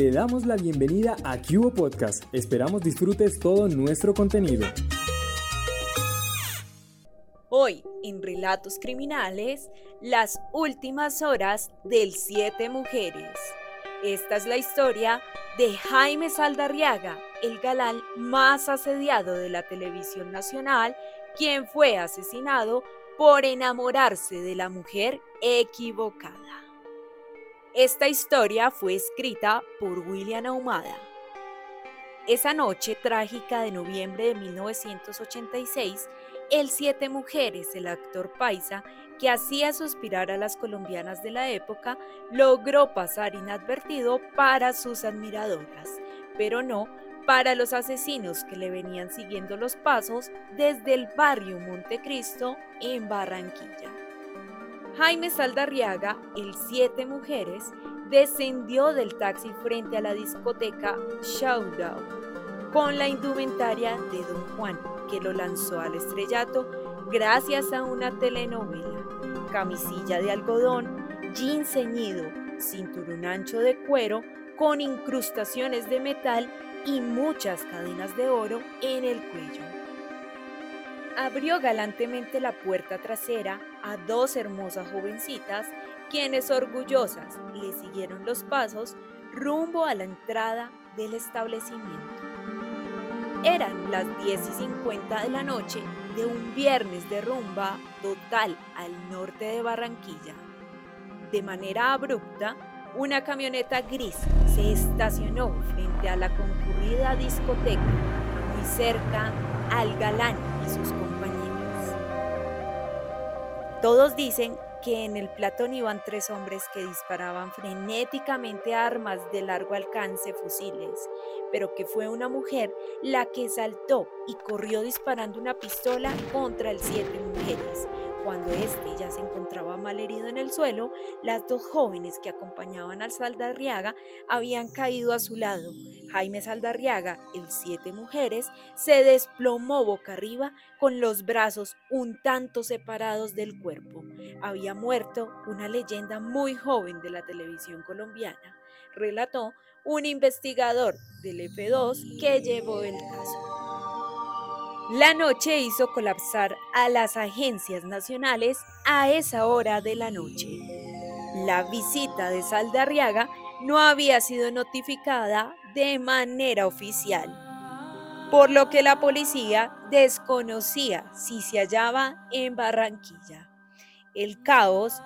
te damos la bienvenida a Cubo Podcast. Esperamos disfrutes todo nuestro contenido. Hoy, en Relatos Criminales, las últimas horas del Siete Mujeres. Esta es la historia de Jaime Saldarriaga, el galán más asediado de la televisión nacional, quien fue asesinado por enamorarse de la mujer equivocada. Esta historia fue escrita por William Ahumada. Esa noche trágica de noviembre de 1986, el Siete Mujeres, el actor paisa, que hacía suspirar a las colombianas de la época, logró pasar inadvertido para sus admiradoras, pero no para los asesinos que le venían siguiendo los pasos desde el barrio Montecristo en Barranquilla. Jaime Saldarriaga, el Siete Mujeres, descendió del taxi frente a la discoteca Showdown con la indumentaria de Don Juan, que lo lanzó al estrellato gracias a una telenovela. Camisilla de algodón, jean ceñido, cinturón ancho de cuero con incrustaciones de metal y muchas cadenas de oro en el cuello. Abrió galantemente la puerta trasera a dos hermosas jovencitas, quienes orgullosas le siguieron los pasos rumbo a la entrada del establecimiento. Eran las 10 y 50 de la noche de un viernes de rumba total al norte de Barranquilla. De manera abrupta, una camioneta gris se estacionó frente a la concurrida discoteca, cerca al galán y sus compañeros. Todos dicen que en el platón iban tres hombres que disparaban frenéticamente armas de largo alcance, fusiles, pero que fue una mujer la que saltó y corrió disparando una pistola contra el siete mujeres. Cuando éste ya se encontraba mal herido en el suelo, las dos jóvenes que acompañaban al Saldarriaga habían caído a su lado. Jaime Saldarriaga, el siete mujeres, se desplomó boca arriba con los brazos un tanto separados del cuerpo. Había muerto una leyenda muy joven de la televisión colombiana, relató un investigador del F2 que llevó el caso. La noche hizo colapsar a las agencias nacionales a esa hora de la noche. La visita de Saldarriaga no había sido notificada de manera oficial, por lo que la policía desconocía si se hallaba en Barranquilla. El caos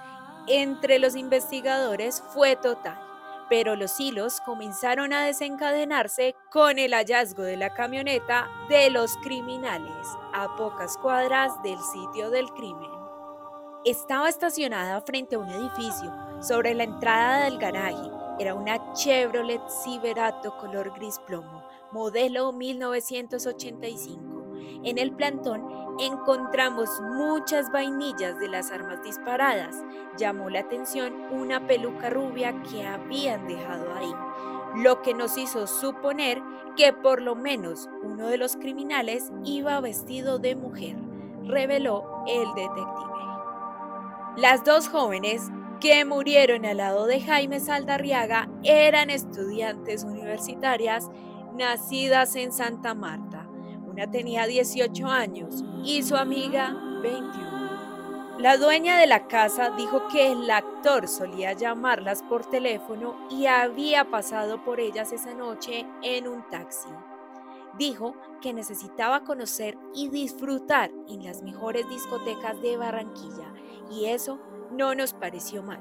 entre los investigadores fue total pero los hilos comenzaron a desencadenarse con el hallazgo de la camioneta de los criminales a pocas cuadras del sitio del crimen. Estaba estacionada frente a un edificio sobre la entrada del garaje. Era una Chevrolet Silverado color gris plomo, modelo 1985. En el plantón encontramos muchas vainillas de las armas disparadas. Llamó la atención una peluca rubia que habían dejado ahí, lo que nos hizo suponer que por lo menos uno de los criminales iba vestido de mujer, reveló el detective. Las dos jóvenes que murieron al lado de Jaime Saldarriaga eran estudiantes universitarias nacidas en Santa Marta tenía 18 años y su amiga 21. La dueña de la casa dijo que el actor solía llamarlas por teléfono y había pasado por ellas esa noche en un taxi. Dijo que necesitaba conocer y disfrutar en las mejores discotecas de Barranquilla y eso no nos pareció mal,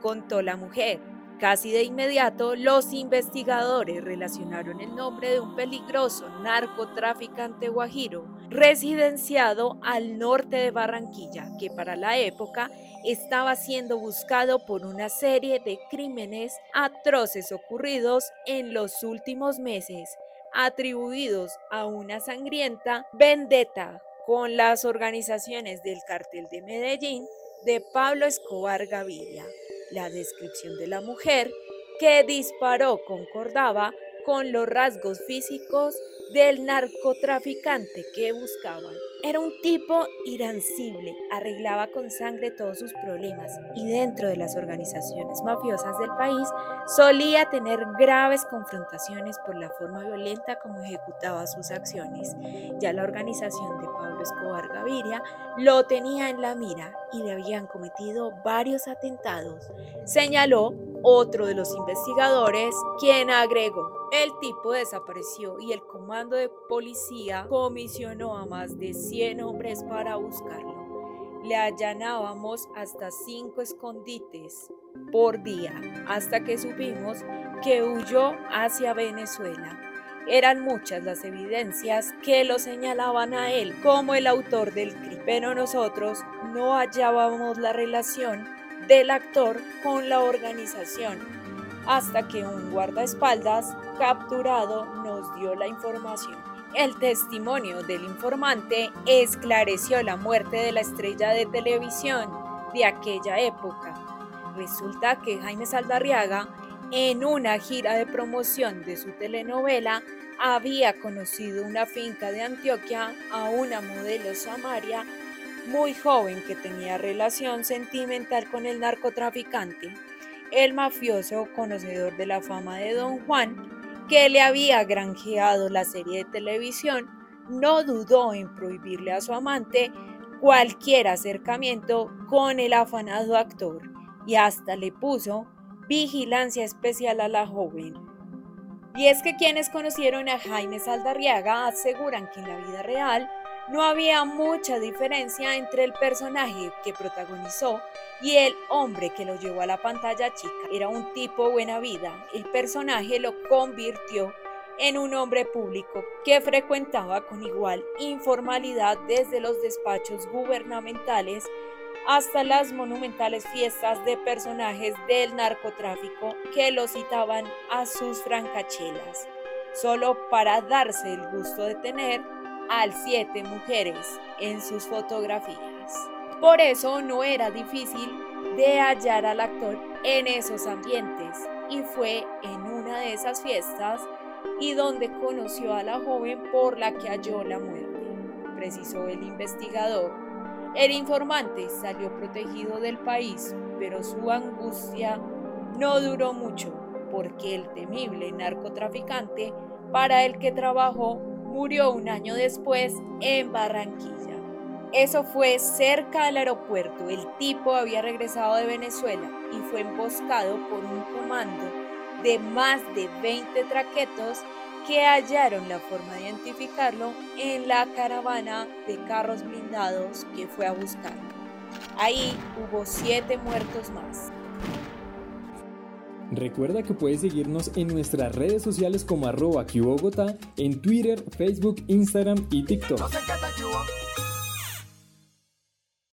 contó la mujer Casi de inmediato, los investigadores relacionaron el nombre de un peligroso narcotraficante guajiro residenciado al norte de Barranquilla, que para la época estaba siendo buscado por una serie de crímenes atroces ocurridos en los últimos meses, atribuidos a una sangrienta vendetta con las organizaciones del cartel de Medellín de Pablo Escobar Gaviria. La descripción de la mujer que disparó concordaba con los rasgos físicos del narcotraficante que buscaban. Era un tipo irascible, arreglaba con sangre todos sus problemas y dentro de las organizaciones mafiosas del país solía tener graves confrontaciones por la forma violenta como ejecutaba sus acciones. Ya la organización de Escobar Gaviria lo tenía en la mira y le habían cometido varios atentados, señaló otro de los investigadores, quien agregó, el tipo desapareció y el comando de policía comisionó a más de 100 hombres para buscarlo. Le allanábamos hasta cinco escondites por día hasta que supimos que huyó hacia Venezuela. Eran muchas las evidencias que lo señalaban a él como el autor del crimen, pero nosotros no hallábamos la relación del actor con la organización, hasta que un guardaespaldas capturado nos dio la información. El testimonio del informante esclareció la muerte de la estrella de televisión de aquella época. Resulta que Jaime Saldarriaga, en una gira de promoción de su telenovela, había conocido una finca de Antioquia a una modelo Samaria muy joven que tenía relación sentimental con el narcotraficante, el mafioso conocedor de la fama de Don Juan, que le había granjeado la serie de televisión, no dudó en prohibirle a su amante cualquier acercamiento con el afanado actor y hasta le puso vigilancia especial a la joven. Y es que quienes conocieron a Jaime Saldarriaga aseguran que en la vida real no había mucha diferencia entre el personaje que protagonizó y el hombre que lo llevó a la pantalla chica. Era un tipo buena vida. El personaje lo convirtió en un hombre público que frecuentaba con igual informalidad desde los despachos gubernamentales hasta las monumentales fiestas de personajes del narcotráfico que lo citaban a sus francachelas, solo para darse el gusto de tener al siete mujeres en sus fotografías. Por eso no era difícil de hallar al actor en esos ambientes y fue en una de esas fiestas y donde conoció a la joven por la que halló la muerte, precisó el investigador. El informante salió protegido del país, pero su angustia no duró mucho porque el temible narcotraficante para el que trabajó murió un año después en Barranquilla. Eso fue cerca del aeropuerto. El tipo había regresado de Venezuela y fue emboscado por un comando de más de 20 traquetos que hallaron la forma de identificarlo en la caravana de carros blindados que fue a buscar. Ahí hubo siete muertos más. Recuerda que puedes seguirnos en nuestras redes sociales como arroba en Twitter, Facebook, Instagram y TikTok.